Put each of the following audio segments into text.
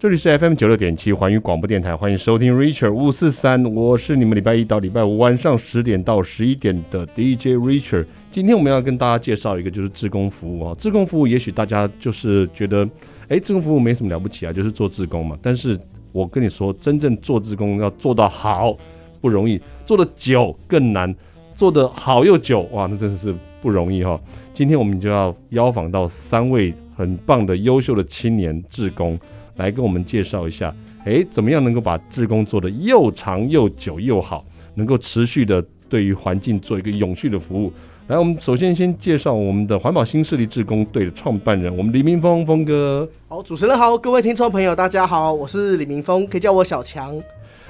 这里是 FM 九六点七环宇广播电台，欢迎收听 Richard 五四三，我是你们礼拜一到礼拜五晚上十点到十一点的 DJ Richard。今天我们要跟大家介绍一个就是志工服务啊，志工服务也许大家就是觉得，哎，志工服务没什么了不起啊，就是做志工嘛。但是我跟你说，真正做志工要做到好不容易，做得久更难，做得好又久，哇，那真的是不容易哈。今天我们就要邀访到三位很棒的优秀的青年志工。来跟我们介绍一下，诶，怎么样能够把志工做得又长又久又好，能够持续的对于环境做一个永续的服务？来，我们首先先介绍我们的环保新势力志工队的创办人，我们李明峰峰哥。好，主持人好，各位听众朋友，大家好，我是李明峰，可以叫我小强。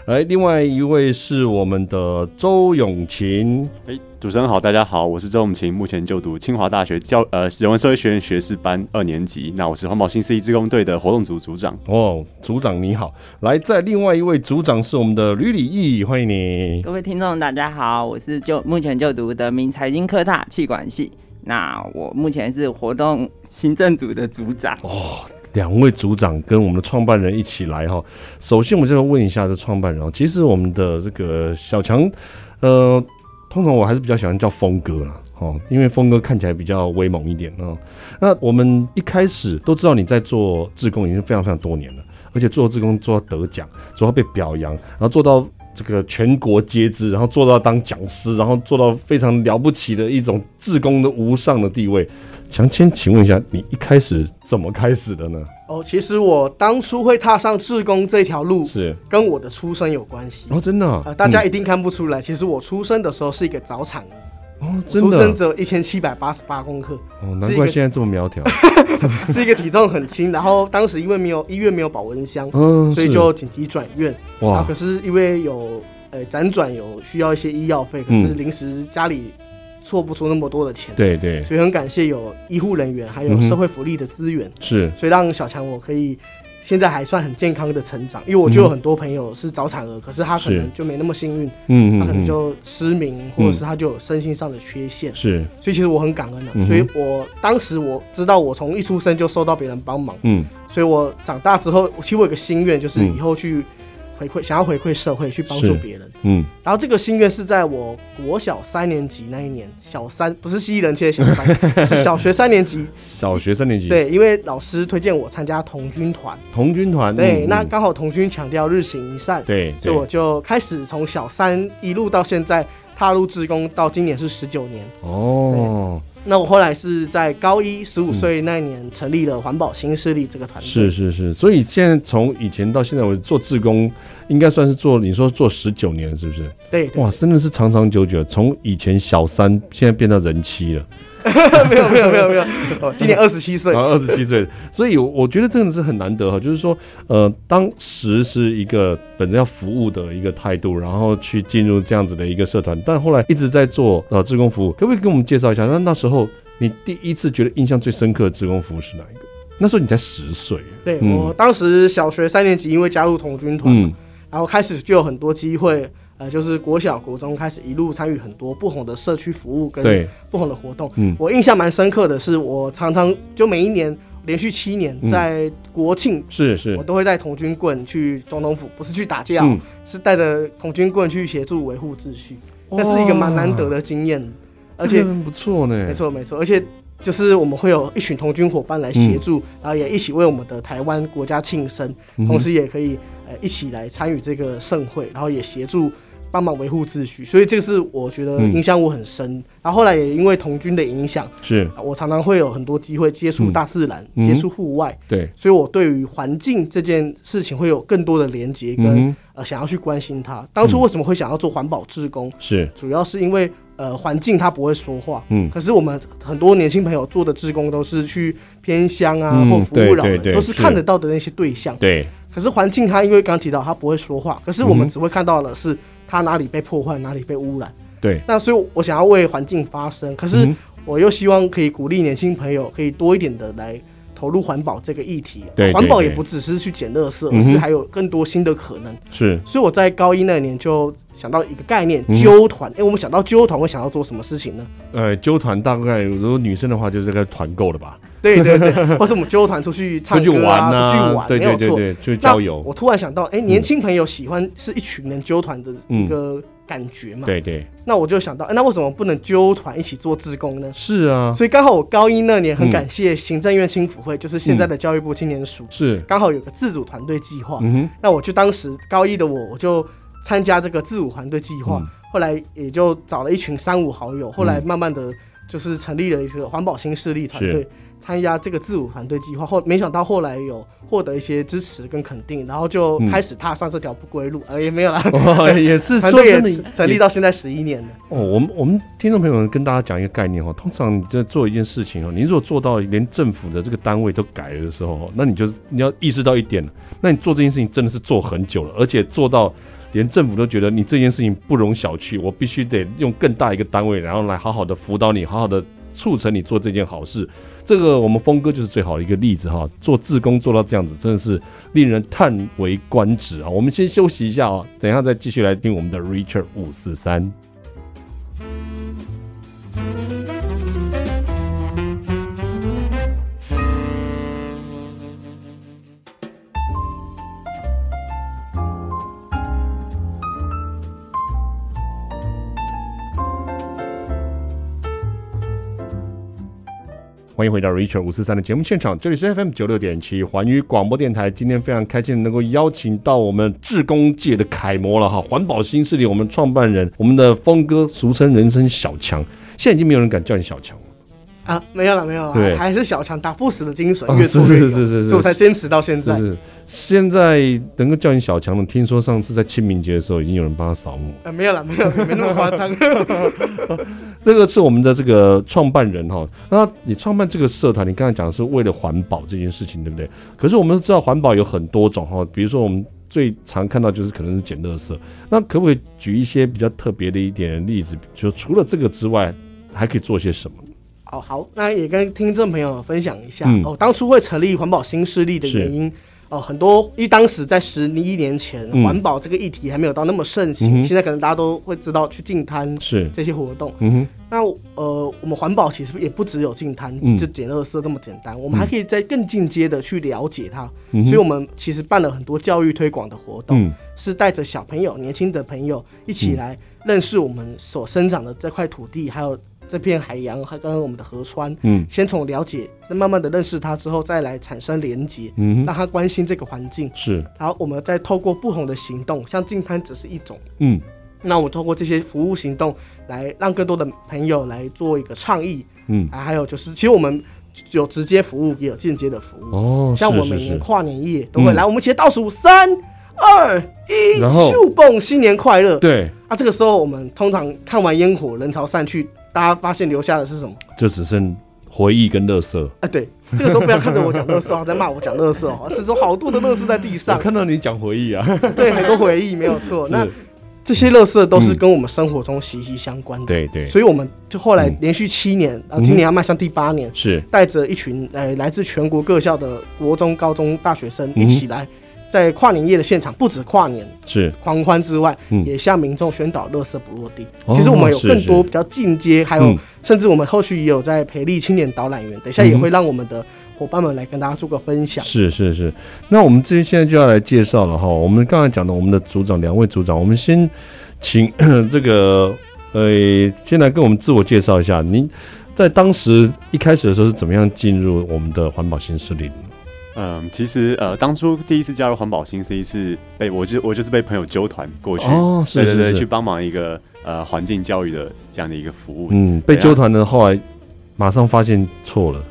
来，另外一位是我们的周永琴。哎，主持人好，大家好，我是周永琴，目前就读清华大学教呃人文社会学院学士班二年级。那我是环保新势力志工队的活动组组长。哦，组长你好。来，在另外一位组长是我们的吕礼义，欢迎你。各位听众大家好，我是就目前就读德明财经科大企管系。那我目前是活动行政组的组长。哦。两位组长跟我们的创办人一起来哈。首先，我们就要问一下这创办人。其实我们的这个小强，呃，通常我还是比较喜欢叫峰哥啦，哦，因为峰哥看起来比较威猛一点啊。那我们一开始都知道你在做志工已经非常非常多年了，而且做志工做到得奖，做到被表扬，然后做到这个全国皆知，然后做到当讲师，然后做到非常了不起的一种志工的无上的地位。想先请问一下，你一开始怎么开始的呢？哦，其实我当初会踏上志工这条路，是跟我的出生有关系。哦，真的、啊呃？大家一定看不出来，嗯、其实我出生的时候是一个早产儿。哦，真的？出生只有一千七百八十八公克。哦，难怪现在这么苗条。是一个体重很轻，然后当时因为没有医院没有保温箱，嗯，所以就紧急转院。哇！可是因为有呃辗转有需要一些医药费，可是临时家里。错不出那么多的钱，对对，所以很感谢有医护人员，还有社会福利的资源，是，所以让小强我可以现在还算很健康的成长。因为我就有很多朋友是早产儿，可是他可能就没那么幸运，嗯，他可能就失明，或者是他就有身心上的缺陷，是。所以其实我很感恩的，所以我当时我知道我从一出生就受到别人帮忙，嗯，所以我长大之后，其实我有个心愿，就是以后去。回馈想要回馈社会，去帮助别人。嗯，然后这个心愿是在我国小三年级那一年，小三不是蜥蜴人切的小三，是小学三年级。小学三年级。对，因为老师推荐我参加童军团。童军团。对，嗯、那刚好童军强调日行一善。对。所以我就开始从小三一路到现在踏入志工，到今年是十九年。哦。那我后来是在高一十五岁那年成立了环保新势力这个团队。是是是，所以现在从以前到现在，我做志工应该算是做，你说做十九年是不是？对，对。哇，真的是长长久久，从以前小三，现在变到人妻了。没有没有没有没有，哦，今年二十七岁，二十七岁，所以我觉得真的是很难得哈，就是说，呃，当时是一个本着要服务的一个态度，然后去进入这样子的一个社团，但后来一直在做呃志工服务，可不可以给我们介绍一下？那那时候你第一次觉得印象最深刻的志工服务是哪一个？那时候你才十岁，对、嗯、我当时小学三年级，因为加入童军团，嗯，然后开始就有很多机会。呃，就是国小、国中开始一路参与很多不同的社区服务跟不同的活动。嗯，我印象蛮深刻的是，我常常就每一年连续七年在国庆，是是，我都会带童军棍去总统府，不是去打架，嗯、是带着童军棍去协助维护秩序。那是一个蛮难得的经验，而且不错呢。没错没错，而且就是我们会有一群童军伙伴来协助，嗯、然后也一起为我们的台湾国家庆生，嗯、同时也可以呃一起来参与这个盛会，然后也协助。帮忙维护秩序，所以这个是我觉得影响我很深。嗯、然后后来也因为童军的影响，是我常常会有很多机会接触大自然，嗯、接触户外。对，所以我对于环境这件事情会有更多的连接跟、嗯、呃想要去关心它。当初为什么会想要做环保志工？是、嗯、主要是因为呃环境它不会说话。嗯，可是我们很多年轻朋友做的志工都是去偏乡啊，嗯、或服务老人，都是看得到的那些对象。对，可是环境它因为刚刚提到它不会说话，可是我们只会看到的是。它哪里被破坏，哪里被污染？对，那所以我想要为环境发声，可是我又希望可以鼓励年轻朋友可以多一点的来投入环保这个议题。对，环保也不只是去捡垃圾，而是还有更多新的可能。是，所以我在高一那年就想到一个概念，揪团。哎，我们想到揪团会想到做什么事情呢？呃，揪团大概如果女生的话就是个团购了吧。对对对，或是我们揪团出去唱歌啊，出去玩，对对对对，就郊游。我突然想到，哎，年轻朋友喜欢是一群人揪团的一个感觉嘛？对对。那我就想到，那为什么不能揪团一起做志工呢？是啊。所以刚好我高一那年很感谢行政院青辅会，就是现在的教育部青年署，是刚好有个自主团队计划。嗯哼。那我就当时高一的我，我就参加这个自主团队计划，后来也就找了一群三五好友，后来慢慢的就是成立了一个环保新势力团队。参加这个自主团队计划后，没想到后来有获得一些支持跟肯定，然后就开始踏上这条不归路。呃、嗯，也没有啦，哦、也是 团队也成立到现在十一年了。哦，我们我们听众朋友们跟大家讲一个概念哦，通常你在做一件事情哦，你如果做到连政府的这个单位都改了的时候，那你就你要意识到一点，那你做这件事情真的是做很久了，而且做到连政府都觉得你这件事情不容小觑，我必须得用更大一个单位，然后来好好的辅导你，好好的促成你做这件好事。这个我们峰哥就是最好的一个例子哈，做自工做到这样子，真的是令人叹为观止啊！我们先休息一下啊，等一下再继续来听我们的 Richard 五四三。欢迎回到 Richard 五四三的节目现场，这里是 FM 九六点七环宇广播电台。今天非常开心能够邀请到我们志工界的楷模了哈，环保新势力我们创办人，我们的峰哥，俗称人称小强，现在已经没有人敢叫你小强。啊，没有了，没有了，对，还是小强打不死的精神，越做越勇，是是是是，所以我才坚持到现在。是，是，现在能够叫你小强的，听说上次在清明节的时候，已经有人帮他扫墓。啊，没有了，没有，没那么夸张。这个是我们的这个创办人哈，那你创办这个社团，你刚才讲的是为了环保这件事情，对不对？可是我们知道环保有很多种哈，比如说我们最常看到就是可能是捡垃圾，那可不可以举一些比较特别的一点的例子？就除了这个之外，还可以做些什么？好好，那也跟听众朋友分享一下、嗯、哦。当初会成立环保新势力的原因哦，很多，因为当时在十一年前，环、嗯、保这个议题还没有到那么盛行。嗯、现在可能大家都会知道去净滩是这些活动。嗯哼，那呃，我们环保其实也不只有净滩、嗯、就捡垃圾这么简单，我们还可以再更进阶的去了解它。嗯、所以我们其实办了很多教育推广的活动，嗯、是带着小朋友、年轻的朋友一起来认识我们所生长的这块土地，还有。这片海洋，还跟我们的河川，嗯，先从了解，那慢慢的认识它之后，再来产生连接，嗯，让他关心这个环境，是，然后我们再透过不同的行动，像净滩只是一种，嗯，那我们透过这些服务行动，来让更多的朋友来做一个倡议，嗯，还有就是，其实我们有直接服务，也有间接的服务，哦，像我们每年跨年夜都会来，我们一起倒数三二一，秀蹦新年快乐，对，啊，这个时候我们通常看完烟火，人潮散去。大家发现留下的是什么？就只剩回忆跟乐色。哎，对，这个时候不要看着我讲垃圾，在骂我讲乐色哦，是说好多的乐色在地上。我看到你讲回忆啊，对，很多回忆没有错。那这些乐色都是跟我们生活中息息相关的。对对，所以我们就后来连续七年，啊，今年要迈向第八年，是带着一群呃来自全国各校的国中、高中、大学生一起来。在跨年夜的现场，不止跨年是狂欢之外，嗯、也向民众宣导乐色不落地。哦、其实我们有更多比较进阶，还有、嗯、甚至我们后续也有在培力青年导览员，等一下也会让我们的伙伴们来跟大家做个分享。是是是，那我们这现在就要来介绍了哈。我们刚才讲的我们的组长两位组长，我们先请这个呃，先来跟我们自我介绍一下。您在当时一开始的时候是怎么样进入我们的环保新势力？嗯，其实呃，当初第一次加入环保新 C 是被我就我就是被朋友揪团过去，哦，是是是对对对，去帮忙一个呃环境教育的这样的一个服务。嗯，被揪团的后来马上发现错了，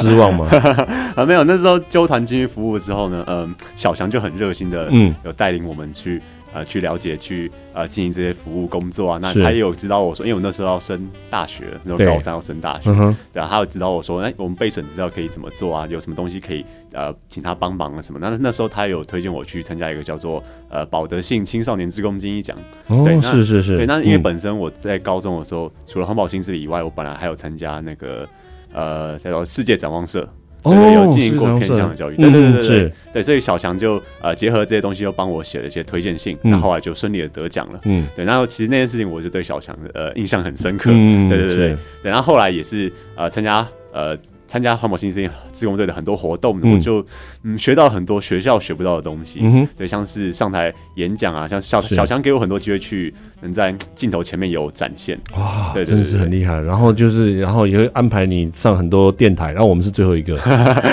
失望吗？啊，没有，那时候揪团进去服务的时候呢，嗯，小强就很热心的，嗯，有带领我们去。呃，去了解，去呃进行这些服务工作啊。那他也有指导我说，因为我那时候要升大学，那时候高三要升大学，对，啊，他有指导我说，哎，我们备审资料可以怎么做啊？有什么东西可以呃请他帮忙啊什么？那那时候他有推荐我去参加一个叫做呃保德信青少年职工精英奖。哦，对，是是是，对，那因为本身我在高中的时候，嗯、除了环保新势力以外，我本来还有参加那个呃叫做世界展望社。对，对，对，有进行过偏向的教育，对对对对对，对，所以小强就呃结合这些东西，又帮我写了一些推荐信，那、嗯、后，后来就顺利的得奖了，嗯，对，然后其实那件事情我就对小强的呃印象很深刻，嗯，对对对对，对，然后后来也是呃参加呃参加环保新生志工队的很多活动，嗯我就嗯学到很多学校学不到的东西。嗯，对，像是上台演讲啊，像小小强给我很多机会去能在镜头前面有展现。哇，对真的是很厉害。然后就是，然后也会安排你上很多电台，然后我们是最后一个，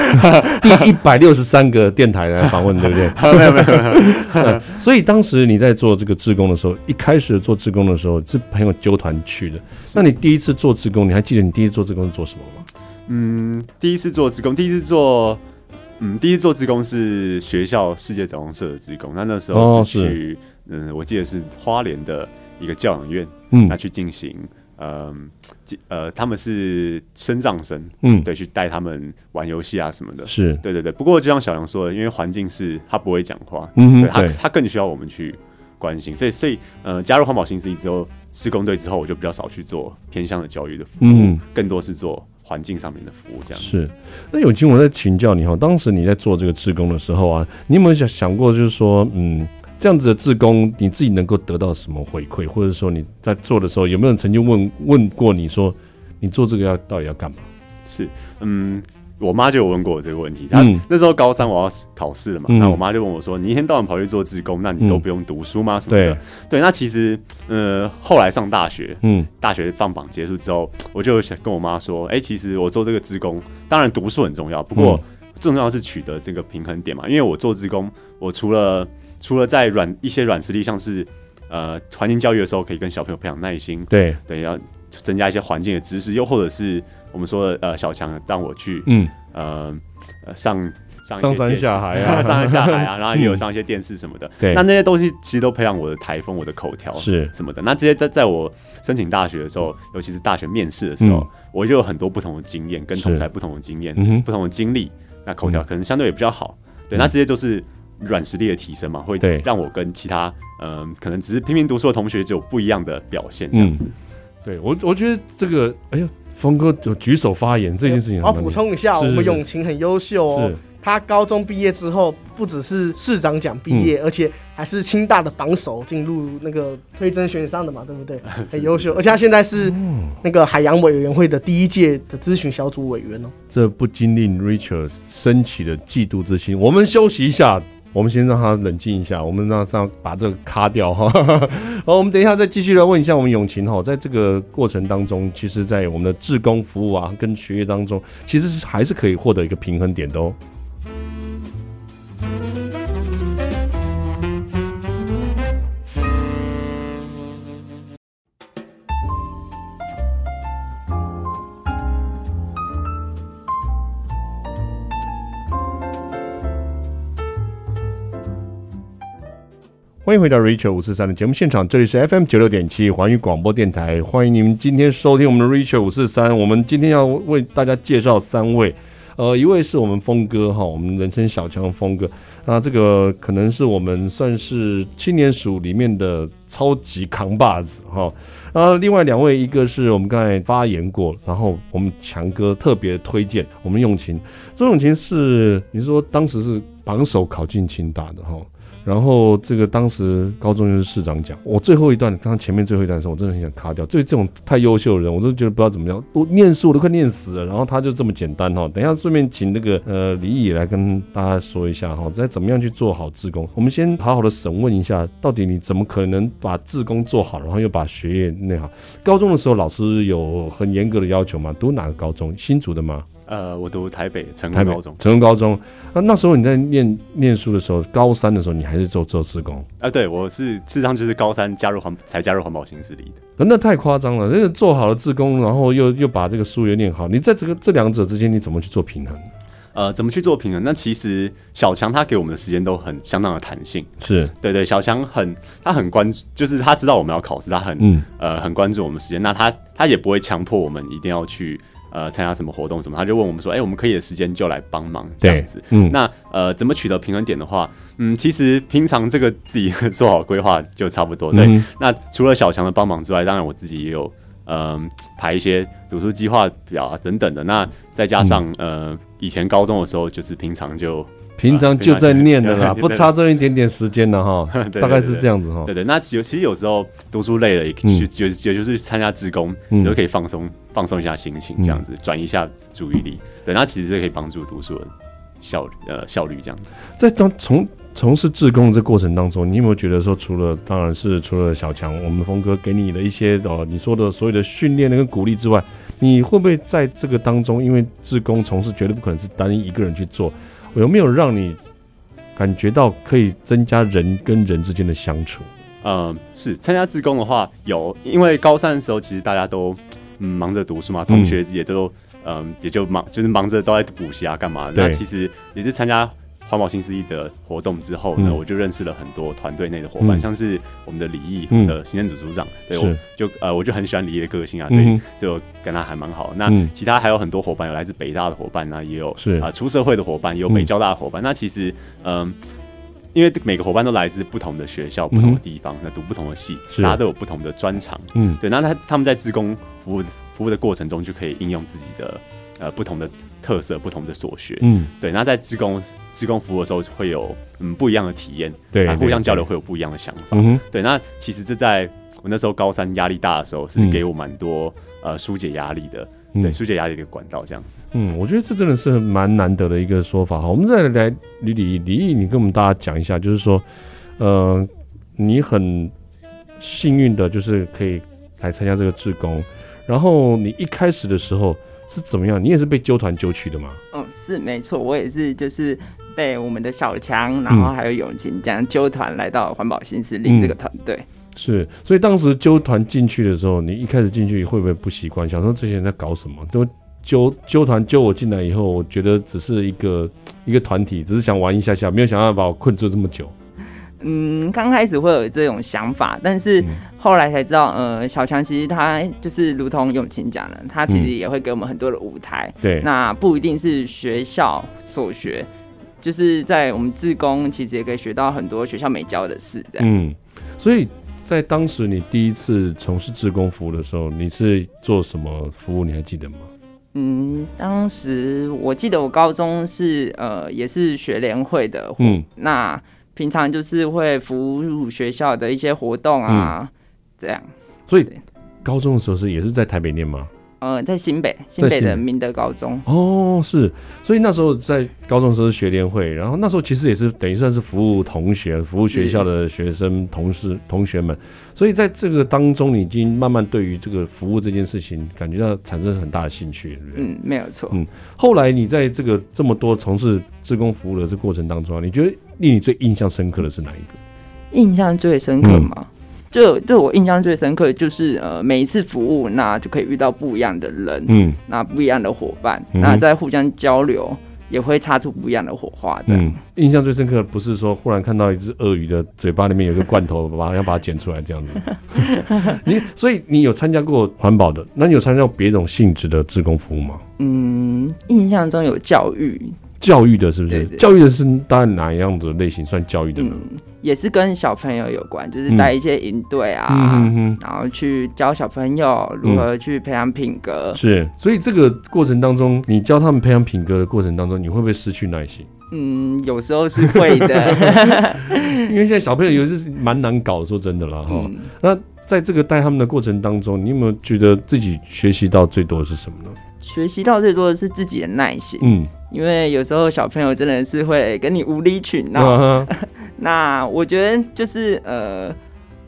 第一百六十三个电台来访问，对不对？没有没有 所以当时你在做这个志工的时候，一开始做志工的时候是朋友揪团去的。那你第一次做志工，你还记得你第一次做志工是做什么吗？嗯，第一次做职工，第一次做，嗯，第一次做职工是学校世界展望社的职工。那那时候哦是去，嗯，我记得是花莲的一个教养院，嗯那去进行，嗯，进呃，他们是身障生，嗯，对，去带他们玩游戏啊什么的。是，对对对，不过就像小杨说的，因为环境是他不会讲话，嗯对他他更需要我们去关心，所以所以呃，加入环保新势力之后，施工队之后，我就比较少去做偏向的教育的服务，嗯更多是做环境上面的服务这样子。是，那永清，我在请教你哈，当时你在做这个志工的时候啊，你有没有想想过，就是说，嗯，这样子的志工，你自己能够得到什么回馈，或者说你在做的时候，有没有人曾经问问过你说，你做这个要到底要干嘛？是，嗯，我妈就有问过我这个问题。她、嗯那时候高三我要考试了嘛，嗯那我妈就问我说：“你一天到晚跑去做志工，那你都不用读书吗？什么的？”对对，那其实，呃，后来上大学，嗯大学放榜结束之后，我就想跟我妈说：“哎、其实我做这个志工，当然读书很重要，不过最重要是取得这个平衡点嘛。因为我做志工，我除了除了在软一些软实力，像是呃环境教育的时候，可以跟小朋友培养耐心，对，对，要增加一些环境的知识，又或者是我们说的呃小强让我去嗯，呃呃上上一上山些电视下海啊。上山下海啊，然后也有上一些电视什么的。对。那那些东西其实都培养我的台风、我的口条是。什么的。那这些在在我申请大学的时候，尤其是大学面试的时候，嗯。我就有很多不同的经验，跟同才不同的经验、嗯不同的经历，那口条可能相对也比较好。对，嗯。那这些就是软实力的提升嘛，会对。让我跟其他嗯、呃可能只是拼命读书的同学就有不一样的表现这样子。对我我觉得这个，哎呦，峰哥有举手发言这件事情我补充一下，我们永晴很优秀哦是。他高中毕业之后，不只是市长奖毕业，而且还是清大的榜首，进入那个推甄选上的嘛，对不对？很优秀，而且他现在是那个海洋委员会的第一届的咨询小组委员哦。这不禁令 Richard 升起了嫉妒之心。我们休息一下，我们先让他冷静一下，我们让他把这个卡掉哈。好，我们等一下再继续来问一下我们永晴哈，在这个过程当中，其实，在我们的志工服务啊跟学业当中，其实还是可以获得一个平衡点的哦。欢迎回到 Richard 五四三的节目现场，这里是 FM 九六点七环宇广播电台，欢迎您今天收听我们的 Richard 五四三。我们今天要为大家介绍三位，呃，一位是我们峰哥哈，我们人称小强峰哥，那这个可能是我们算是青年署里面的超级扛把子哈。呃，另外两位，一个是我们刚才发言过，然后我们强哥特别推荐我们永晴，周永晴是你说当时是榜首考进清大的哈。然后这个当时高中就是市长讲，我最后一段，刚刚前面最后一段的时候，我真的很想卡掉。对这种太优秀的人，我都觉得不知道怎么样。我念书我都快念死了，然后他就这么简单哈。等一下顺便请那个呃李毅来跟大家说一下哈，在怎么样去做好志工。我们先好好的审问一下，到底你怎么可能把志工做好，然后又把学业那好？高中的时候老师有很严格的要求吗？读哪个高中？新竹的吗？呃，我读台北成功高中，成功高中。那那时候你在念念书的时候，高三的时候，你还是做做志工？啊，对我是事实上就是高三加入环才加入环保新势力的。那太夸张了！这个做好了志工，然后又又把这个书也念好，你在这个这两者之间，你怎么去做平衡？呃，怎么去做平衡？那其实小强他给我们的时间都很相当的弹性。是对对，小强很他很关注，就是他知道我们要考试，他很、嗯呃很关注我们时间。那他他也不会强迫我们一定要去呃参加什么活动什么，他就问我们说，哎、我们可以的时间就来帮忙这样子。嗯，那呃，怎么取得平衡点的话，嗯，其实平常这个自己做好规划就差不多。对，嗯那除了小强的帮忙之外，当然我自己也有嗯、呃、排一些读书计划表啊等等的。那再加上、嗯呃以前高中的时候，就是平常就平常就在念的啦，不差这一点点时间了哈，大概是这样子哈。对对，那其实其实有时候读书累了，也去也也就是参加志工，就可以放松放松一下心情，这样子转移一下注意力。对，那其实这可以帮助读书的效率呃效率这样子。在当从从事志工的这过程当中，你有没有觉得说，除了当然是除了小强，我们峰哥给你的一些哦，你说的所有的训练跟鼓励之外，你会不会在这个当中，因为志工从事绝对不可能是单一一个人去做，有没有让你感觉到可以增加人跟人之间的相处？嗯，是参加志工的话有，因为高三的时候其实大家都嗯忙着读书嘛，同学也都嗯，嗯也就忙就是忙着都在补习啊干嘛，那其实也是参加。环保新势力的活动之后呢，嗯、我就认识了很多团队内的伙伴，嗯、像是我们的李毅，我们的行政组组长，嗯、对，我就呃，我就很喜欢李毅的个性啊，所以就跟他还蛮好。嗯、那其他还有很多伙伴，有来自北大的伙伴啊，也有啊、呃、出社会的伙伴，也有北交大的伙伴。嗯、那其实嗯、呃，因为每个伙伴都来自不同的学校、不同的地方，那、嗯、读不同的系，大家都有不同的专长。嗯，对，那他他们在自工服务服务的过程中，就可以应用自己的呃不同的。特色不同的所学，嗯，对，那在职工职工服务的时候会有嗯不一样的体验，对，互相交流会有不一样的想法，嗯，对，对，那其实这在我那时候高三压力大的时候，是给我蛮多、嗯、呃疏解压力的，对，疏解压力的管道这样子，嗯，我觉得这真的是蛮难得的一个说法。哈。我们再来李李李毅，你跟我们大家讲一下，就是说，呃，你很幸运的就是可以来参加这个志工，然后你一开始的时候。是怎么样？你也是被揪团揪去的吗？嗯，是没错，我也是，就是被我们的小强，然后还有永晴这样揪团来到环保新势力这个团队。嗯。是，所以当时揪团进去的时候，你一开始进去会不会不习惯？想说这些人在搞什么？都揪揪团揪我进来以后，我觉得只是一个一个团体，只是想玩一下下，没有想到把我困住这么久。嗯，刚开始会有这种想法，但是后来才知道，呃，小强其实他就是如同永晴讲的，他其实也会给我们很多的舞台。对，那不一定是学校所学，就是在我们自工，其实也可以学到很多学校没教的事。这样。嗯，所以在当时你第一次从事自工服务的时候，你是做什么服务？你还记得吗？嗯，当时我记得我高中是呃，也是学联会的。嗯，那。平常就是会服务学校的一些活动啊，嗯、这样。所以高中的时候是也是在台北念吗？呃，在新北，新北的明德高中。哦，是。所以那时候在高中的时候是学联会，然后那时候其实也是等于算是服务同学、服务学校的学生、同事、同学们。所以在这个当中，你已经慢慢对于这个服务这件事情感觉到产生很大的兴趣，对不对？嗯，没有错。嗯，后来你在这个这么多从事志工服务的这过程当中，你觉得令你最印象深刻的是哪一个？印象最深刻吗？嗯就对我印象最深刻，就是呃，每一次服务，那就可以遇到不一样的人，嗯，那不一样的伙伴，嗯、那在互相交流，也会擦出不一样的火花。这样，嗯，印象最深刻不是说忽然看到一只鳄鱼的嘴巴里面有个罐头，把要把它捡出来这样子。你所以你有参加过环保的，那你有参加过别种性质的志工服务吗？嗯，印象中有教育。教育的是不是？教育的是大概哪一样子类型算教育的呢？嗯，也是跟小朋友有关，就是带一些营队啊，嗯嗯嗯，然后去教小朋友如何去培养品格。嗯。是，所以这个过程当中，你教他们培养品格的过程当中，你会不会失去耐心？嗯，有时候是会的，因为现在小朋友有时是蛮难搞，说真的了哈。嗯，那在这个带他们的过程当中，你有没有觉得自己学习到最多的是什么呢？学习到最多的是自己的耐心。嗯。因为有时候小朋友真的是会跟你无理取闹，那我觉得就是呃，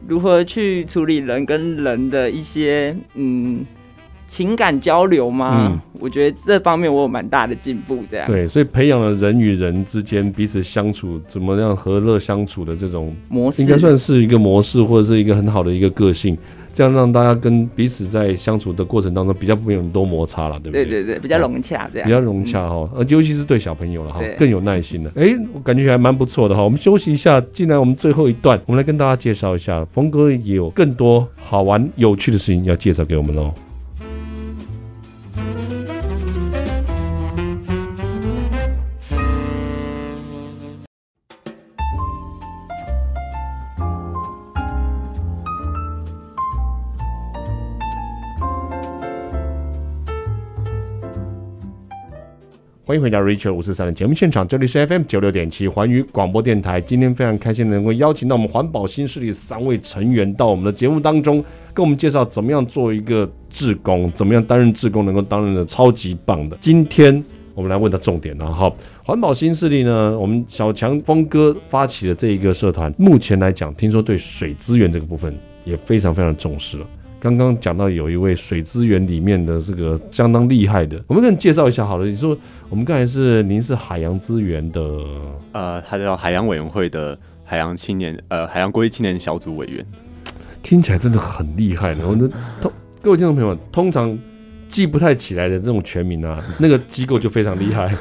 如何去处理人跟人的一些嗯情感交流吗？嗯、我觉得这方面我有蛮大的进步，这样。对，所以培养了人与人之间彼此相处怎么样和乐相处的这种模式，应该算是一个模式，或者是一个很好的一个个性。这样让大家跟彼此在相处的过程当中比较不用多摩擦了，对不对？对对对，比较融洽这样。比较融洽哈，呃，尤其是对小朋友了哈，更有耐心了。哎，我感觉还蛮不错的哈。我们休息一下，进来我们最后一段，我们来跟大家介绍一下，峰哥也有更多好玩有趣的事情要介绍给我们喽。欢迎回到 Richard 五四三的节目现场，这里是 FM 九六点七环宇广播电台。今天非常开心能够邀请到我们环保新势力三位成员到我们的节目当中，跟我们介绍怎么样做一个志工，怎么样担任志工能够担任的超级棒的。今天我们来问到重点了哈，环保新势力呢，我们小强峰哥发起的这一个社团，目前来讲，听说对水资源这个部分也非常非常重视了。刚刚讲到有一位水资源里面的这个相当厉害的，我们跟你介绍一下好了。你说我们刚才是您是海洋资源的，呃，他叫海洋委员会的海洋青年，呃，海洋国际青年小组委员，听起来真的很厉害。然后呢，通各位听众朋友们，通常记不太起来的这种全名啊，那个机构就非常厉害，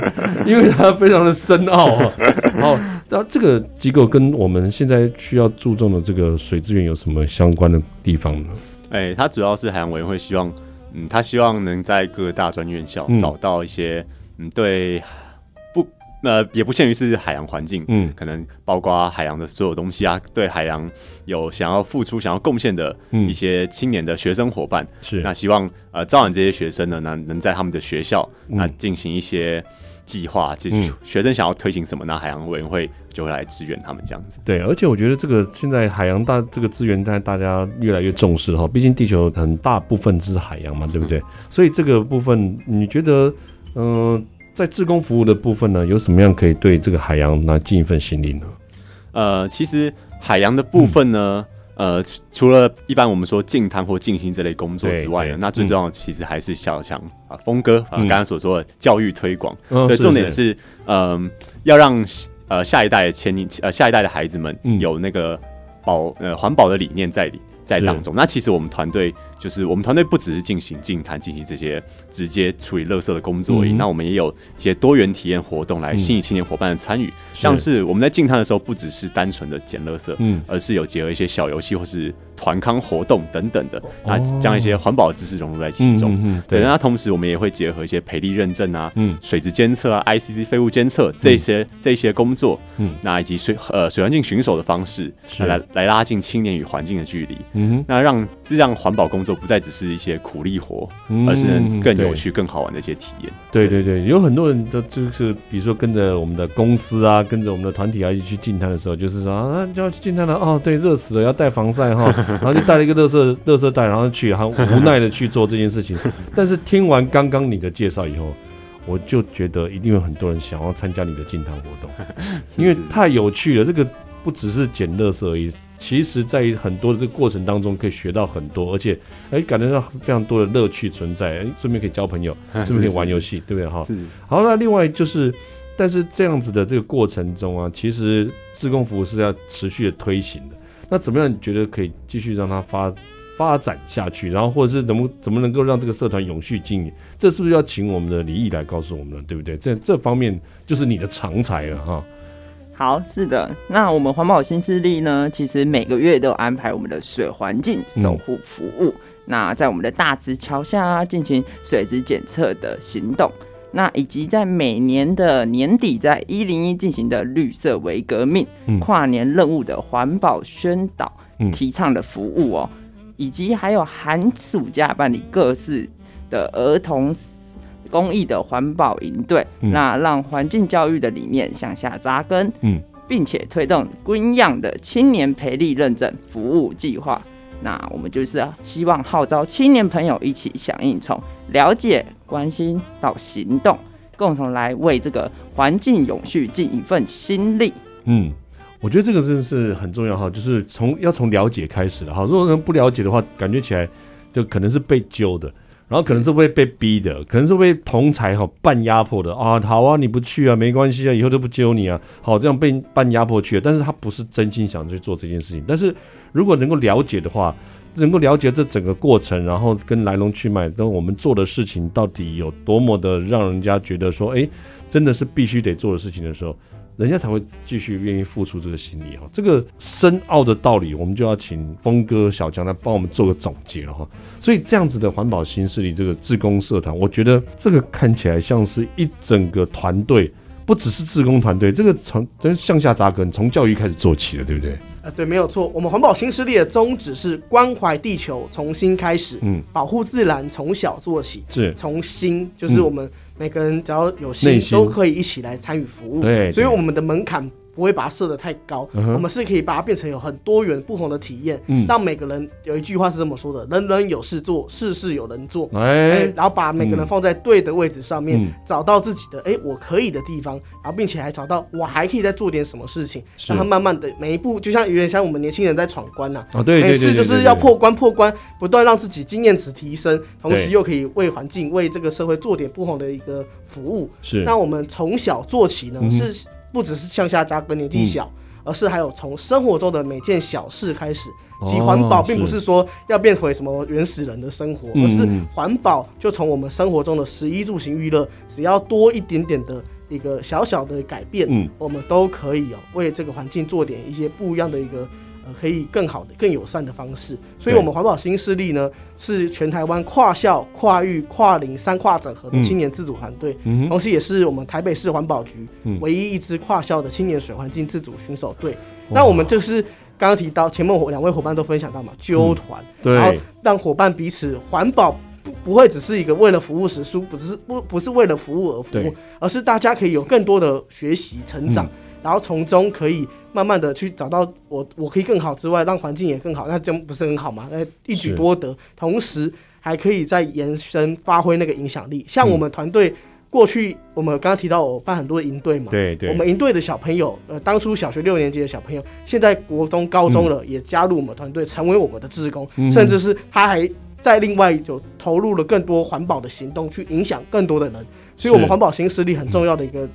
因为它非常的深奥啊。然后，那这个机构跟我们现在需要注重的这个水资源有什么相关的地方呢？哎，它主要是海洋委员会希望，嗯，他希望能在各大专院校找到一些，嗯，嗯，对，不，呃，也不限于是海洋环境，嗯，可能包括海洋的所有东西啊，对海洋有想要付出、想要贡献的一些青年的学生伙伴，是、嗯，那希望呃招揽这些学生呢，能能在他们的学校那进行一些。计划，其实学生想要推行什么，那海洋委员会就会来支援他们这样子。对，而且我觉得这个现在海洋大这个资源在大家越来越重视哈，毕竟地球很大部分是海洋嘛，对不对？所以这个部分，你觉得，嗯、呃，在志工服务的部分呢，有什么样可以对这个海洋来尽一份心力呢？呃，其实海洋的部分呢。嗯呃，除了一般我们说净滩或净心这类工作之外呢，那最重要的其实还是小强啊，峰哥啊，刚刚所说的教育推广，对，重点是，嗯，要让呃下一代的千年呃下一代的孩子们有那个保呃环保的理念在里。在当中，那其实我们团队就是我们团队不只是进行净滩、进行这些直接处理垃圾的工作而已。嗯、那我们也有一些多元体验活动来吸引青年伙伴的参与，嗯、像是我们在净滩的时候，不只是单纯的捡垃圾，嗯，而是有结合一些小游戏或是团康活动等等的，那将一些环保的知识融入在其中。嗯、对，那同时我们也会结合一些培力认证啊，嗯，水质监测啊，ICC 废物监测这些、嗯、这些工作，嗯，那以及水呃水环境巡守的方式，来来拉近青年与环境的距离。嗯哼，那让这样环保工作不再只是一些苦力活，嗯、而是能更有趣、更好玩的一些体验。对对对，有很多人都就是，比如说跟着我们的公司啊，跟着我们的团体啊一起去进滩的时候，就是说啊，就要去进滩了哦，对，热死了，要带防晒哈，然后就带了一个乐色乐色袋，然后去，很无奈的去做这件事情。但是听完刚刚你的介绍以后，我就觉得一定有很多人想要参加你的进堂活动，因为太有趣了。这个不只是捡乐色而已。其实，在很多的这个过程当中，可以学到很多，而且，哎，感觉到非常多的乐趣存在，哎，顺便可以交朋友，顺便可以玩游戏，对不对？哈，好，那另外就是，但是这样子的这个过程中啊，其实自贡服务是要持续的推行的。那怎么样？你觉得可以继续让它发发展下去？然后，或者是怎么怎么能够让这个社团永续经营？这是不是要请我们的李毅来告诉我们了？对不对？这这方面就是你的长才了，哈。好，是的，那我们环保新势力呢，其实每个月都有安排我们的水环境守护服务。嗯、那在我们的大直桥下进行水质检测的行动，那以及在每年的年底在一零一进行的绿色为革命、嗯、跨年任务的环保宣导提倡的服务哦，嗯、以及还有寒暑假办理各式的儿童。公益的环保营队，嗯、那让环境教育的理念向下扎根，嗯，并且推动 GreenYoung 的青年培力认证服务计划。那我们就是希望号召青年朋友一起响应，从了解、关心到行动，共同来为这个环境永续尽一份心力。嗯，我觉得这个真的是很重要哈，就是从要从了解开始的哈。如果人不了解的话，感觉起来就可能是被揪的。然后可能是会被逼的，可能是被同侪哈半压迫的啊。好啊，你不去啊，没关系啊，以后都不揪你啊。好，这样被半压迫去，但是他不是真心想去做这件事情。但是如果能够了解的话，能够了解这整个过程，然后跟来龙去脉，跟我们做的事情到底有多么的让人家觉得说，哎，真的是必须得做的事情的时候。人家才会继续愿意付出这个心力哈，这个深奥的道理，我们就要请峰哥、小强来帮我们做个总结了哈。所以这样子的环保新势力这个自工社团，我觉得这个看起来像是一整个团队，不只是志工团队，这个从真向下扎根，从教育开始做起的，对不对？啊，对，没有错。我们环保新势力的宗旨是关怀地球，从新开始，嗯，保护自然从小做起，是从心，就是我们。每个人只要有心，心都可以一起来参与服务。对，所以我们的门槛。不会把它设得太高，嗯，我们是可以把它变成有很多元不同的体验，嗯，让每个人有一句话是这么说的：人人有事做，事事有人做。哎，欸，然后把每个人放在对的位置上面，嗯，找到自己的哎，欸，我可以的地方，然后并且还找到我还可以再做点什么事情，让他慢慢的每一步，就像有点像我们年轻人在闯关呐，啊，对，每次就是要破关破关，不断让自己经验值提升，同时又可以为环境为这个社会做点不同的一个服务。是，那我们从小做起呢，嗯，是。不只是向下扎根年纪小，嗯，而是还有从生活中的每件小事开始。其环保并不是说要变回什么原始人的生活，而是环保就从我们生活中的食衣住行娱乐，只要多一点点的一个小小的改变，嗯，我们都可以哦，为这个环境做点一些不一样的一个。可以更好的、更友善的方式，所以，我们环保新势力呢，是全台湾跨校、跨域、跨龄三跨整合的青年自主团队，嗯，同时也是我们台北市环保局唯一一支跨校的青年水环境自主巡守队，嗯。那我们就是刚刚提到前面两位伙伴都分享到嘛，纠团，嗯，然后让伙伴彼此环保不不会只是一个为了服务时数，不是不不是为了服务而服务，而是大家可以有更多的学习成长，嗯，然后从中可以。慢慢的去找到我，我可以更好之外，让环境也更好，那这样不是很好吗？那一举多得，同时还可以再延伸发挥那个影响力。像我们团队过去，我们刚刚提到我办很多营队嘛，对对，我们营队的小朋友，呃，当初小学六年级的小朋友，现在国中、高中了，也加入我们团队，成为我们的志工，甚至是他还在另外就投入了更多环保的行动，去影响更多的人。所以，我们环保新势力很重要的一个。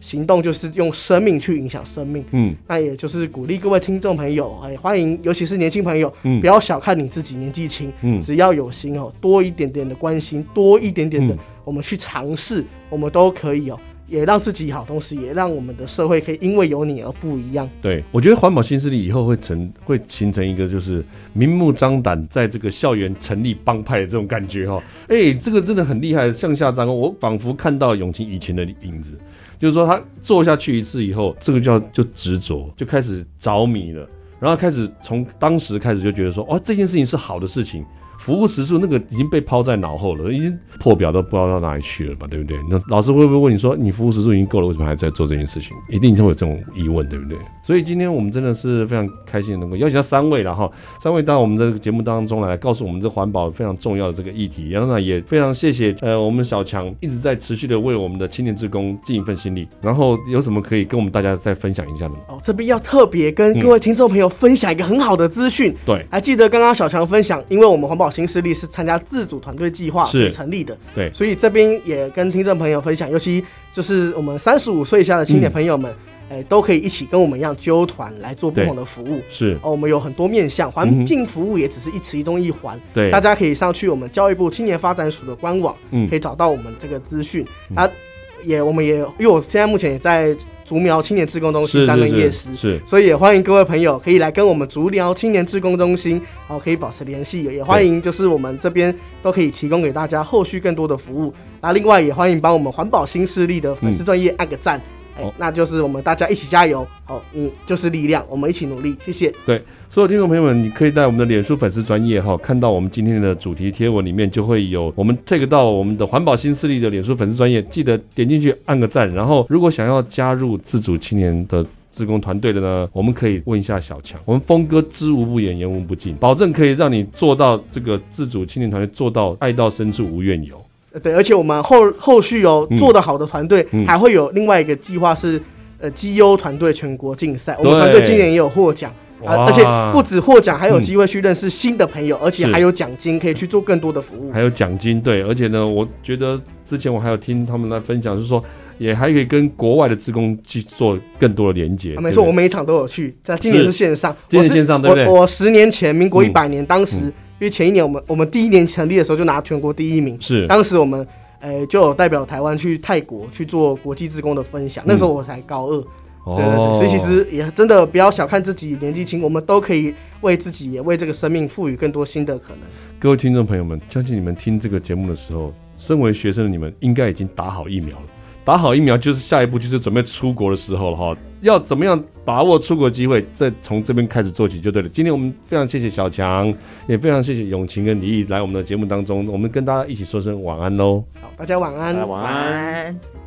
行动就是用生命去影响生命，嗯，那也就是鼓励各位听众朋友，哎，欢迎，尤其是年轻朋友，嗯，不要小看你自己年纪轻，嗯，只要有心哦，多一点点的关心，多一点点的，我们去尝试，我们都可以哦，也让自己好，同时也让我们的社会可以因为有你而不一样。对，我觉得环保新势力以后会成，会形成一个就是明目张胆在这个校园成立帮派的这种感觉哈，哎，这个真的很厉害，向下张，我仿佛看到永清以前的影子。就是说，他做下去一次以后，这个叫就执着，就开始着迷了，然后开始从当时开始就觉得说，哦，这件事情是好的事情。服务时数那个已经被抛在脑后了，已经破表都不知道到哪里去了吧，对不对？那老师会不会问你说，你服务时数已经够了，为什么还在做这件事情？一定会有这种疑问，对不对？所以今天我们真的是非常开心能够邀请到三位了哈，三位到我们这个节目当中来，告诉我们这环保非常重要的这个议题。然后呢，也非常谢谢呃我们小强一直在持续的为我们的青年职工尽一份心力。然后有什么可以跟我们大家再分享一下的吗？哦，这边要特别跟各位听众朋友分享一个很好的资讯。对，还记得刚刚小强分享，因为我们环保。新势力是参加自主团队计划所成立的，对，所以这边也跟听众朋友分享，尤其就是我们三十五岁以下的青年朋友们，哎、都可以一起跟我们一样揪团来做不同的服务。是。哦，我们有很多面向，环境服务也只是一其中一环。对，大家可以上去我们教育部青年发展署的官网，嗯，可以找到我们这个资讯。啊、嗯，也我们也因为我现在目前也在。竹苗青年志工中心担任夜师，是，所以也欢迎各位朋友可以来跟我们竹苗青年志工中心，然后，可以保持联系。也欢迎就是我们这边都可以提供给大家后续更多的服务。那另外也欢迎帮我们环保新势力的粉丝专业按个赞。嗯那就是我们大家一起加油，好，你就是力量，我们一起努力，谢谢。对，所有听众朋友们，你可以在我们的脸书粉丝专业哈，看到我们今天的主题贴文里面就会有我们 take 到我们的环保新势力的脸书粉丝专业，记得点进去按个赞。然后，如果想要加入自主青年的自工团队的呢，我们可以问一下小强，我们峰哥知无不言，言无不尽，保证可以让你做到这个自主青年团队做到爱到深处无怨尤。对，而且我们后后续哦做得好的团队，还会有另外一个计划是，呃，绩优团队全国竞赛。我们团队今年也有获奖啊，而且不止获奖，还有机会去认识新的朋友，而且还有奖金可以去做更多的服务。还有奖金，对，而且呢，我觉得之前我还有听他们来分享，就是说也还可以跟国外的职工去做更多的连接。没错，我每一场都有去，在今年是线上，今年线上对不对？我我十年前，民国一百年，当时。因为前一年我们我们第一年成立的时候就拿全国第一名，是当时我们呃、欸、就有代表台湾去泰国去做国际志工的分享，嗯、那时候我才高二，对对对，所以其实也真的不要小看自己年纪轻，我们都可以为自己也为这个生命赋予更多新的可能。各位听众朋友们，相信你们听这个节目的时候，身为学生的你们应该已经打好疫苗了，打好疫苗就是下一步就是准备出国的时候了哈。要怎么样把握出国机会，再从这边开始做起就对了。今天我们非常谢谢小强，也非常谢谢永晴跟李毅来我们的节目当中，我们跟大家一起说声晚安喽。好，大家晚安，晚安。